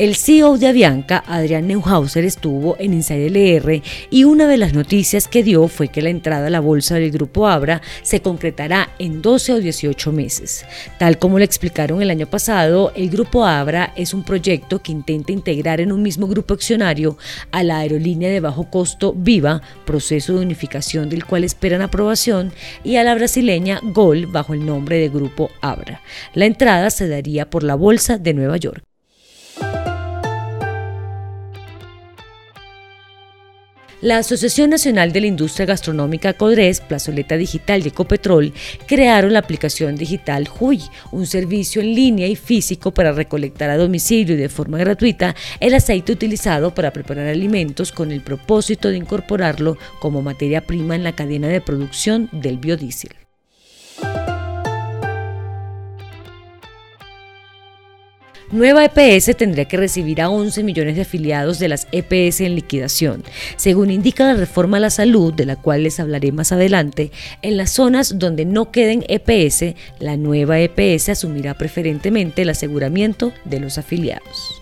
El CEO de Avianca, Adrián Neuhauser, estuvo en Inside LR y una de las noticias que dio fue que la entrada a la bolsa del grupo Abra se concretará en 12 o 18 meses. Tal como lo explicaron el año pasado, el grupo Abra es un proyecto que intenta integrar en un mismo grupo accionario a la aerolínea de bajo costo Viva, proceso de unificación del cual esperan aprobación, y a la brasileña Gol bajo el nombre de grupo Abra. La entrada se daría por la bolsa de Nueva York. La Asociación Nacional de la Industria Gastronómica CODRES, Plazoleta Digital y Ecopetrol crearon la aplicación digital JUY, un servicio en línea y físico para recolectar a domicilio y de forma gratuita el aceite utilizado para preparar alimentos con el propósito de incorporarlo como materia prima en la cadena de producción del biodiesel. Nueva EPS tendría que recibir a 11 millones de afiliados de las EPS en liquidación, según indica la reforma a la salud, de la cual les hablaré más adelante. En las zonas donde no queden EPS, la nueva EPS asumirá preferentemente el aseguramiento de los afiliados.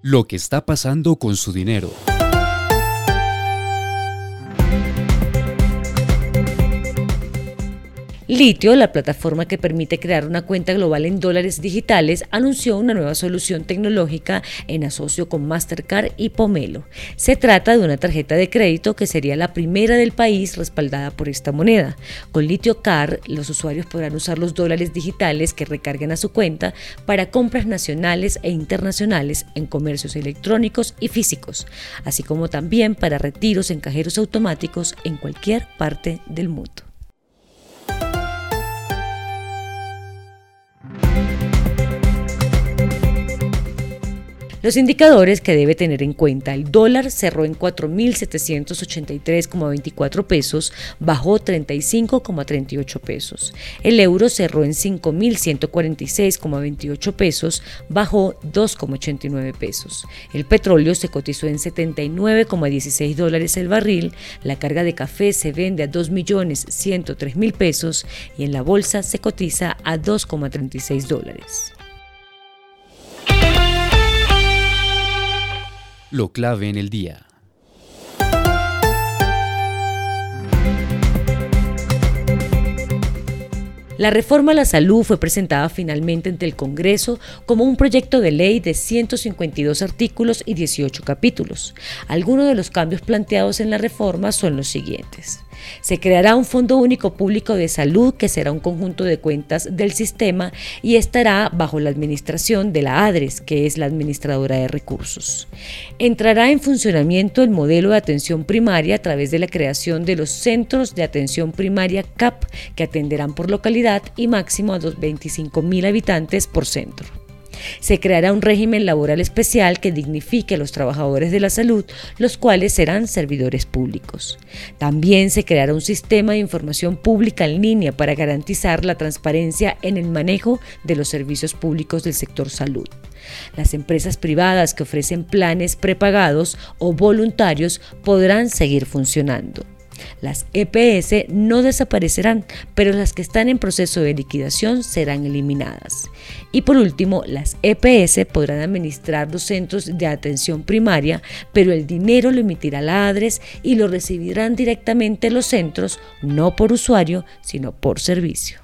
Lo que está pasando con su dinero. Litio, la plataforma que permite crear una cuenta global en dólares digitales, anunció una nueva solución tecnológica en asocio con Mastercard y Pomelo. Se trata de una tarjeta de crédito que sería la primera del país respaldada por esta moneda. Con Litio Card, los usuarios podrán usar los dólares digitales que recarguen a su cuenta para compras nacionales e internacionales en comercios electrónicos y físicos, así como también para retiros en cajeros automáticos en cualquier parte del mundo. Los indicadores que debe tener en cuenta, el dólar cerró en 4.783,24 pesos, bajó 35,38 pesos. El euro cerró en 5.146,28 pesos, bajó 2,89 pesos. El petróleo se cotizó en 79,16 dólares el barril, la carga de café se vende a 2.103.000 pesos y en la bolsa se cotiza a 2,36 dólares. Lo clave en el día. La reforma a la salud fue presentada finalmente ante el Congreso como un proyecto de ley de 152 artículos y 18 capítulos. Algunos de los cambios planteados en la reforma son los siguientes. Se creará un Fondo Único Público de Salud que será un conjunto de cuentas del sistema y estará bajo la administración de la ADRES, que es la administradora de recursos. Entrará en funcionamiento el modelo de atención primaria a través de la creación de los centros de atención primaria CAP, que atenderán por localidad y máximo a los 25 mil habitantes por centro. Se creará un régimen laboral especial que dignifique a los trabajadores de la salud, los cuales serán servidores públicos. También se creará un sistema de información pública en línea para garantizar la transparencia en el manejo de los servicios públicos del sector salud. Las empresas privadas que ofrecen planes prepagados o voluntarios podrán seguir funcionando. Las EPS no desaparecerán, pero las que están en proceso de liquidación serán eliminadas. Y por último, las EPS podrán administrar los centros de atención primaria, pero el dinero lo emitirá la ADRES y lo recibirán directamente los centros, no por usuario, sino por servicio.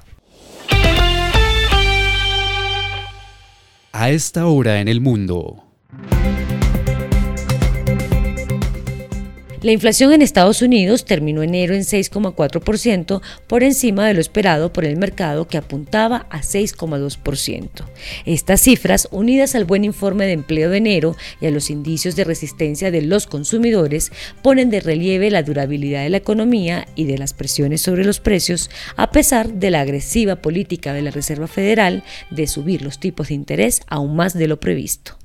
A esta hora en el mundo. La inflación en Estados Unidos terminó enero en 6,4%, por encima de lo esperado por el mercado que apuntaba a 6,2%. Estas cifras, unidas al buen informe de empleo de enero y a los indicios de resistencia de los consumidores, ponen de relieve la durabilidad de la economía y de las presiones sobre los precios, a pesar de la agresiva política de la Reserva Federal de subir los tipos de interés aún más de lo previsto.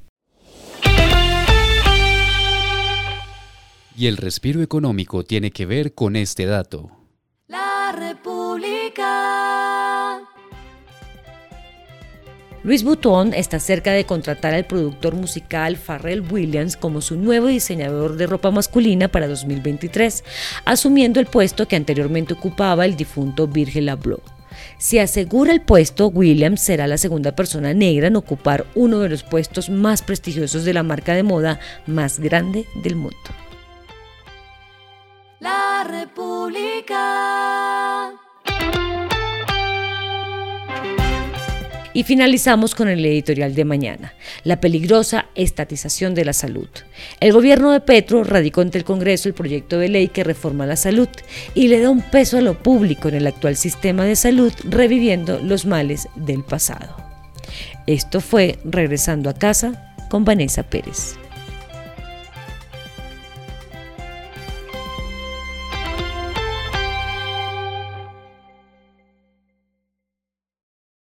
Y el respiro económico tiene que ver con este dato. La República. Luis Vuitton está cerca de contratar al productor musical Pharrell Williams como su nuevo diseñador de ropa masculina para 2023, asumiendo el puesto que anteriormente ocupaba el difunto Virgil Abloh. Si asegura el puesto, Williams será la segunda persona negra en ocupar uno de los puestos más prestigiosos de la marca de moda más grande del mundo. República. Y finalizamos con el editorial de mañana, la peligrosa estatización de la salud. El gobierno de Petro radicó ante el Congreso el proyecto de ley que reforma la salud y le da un peso a lo público en el actual sistema de salud, reviviendo los males del pasado. Esto fue Regresando a casa con Vanessa Pérez.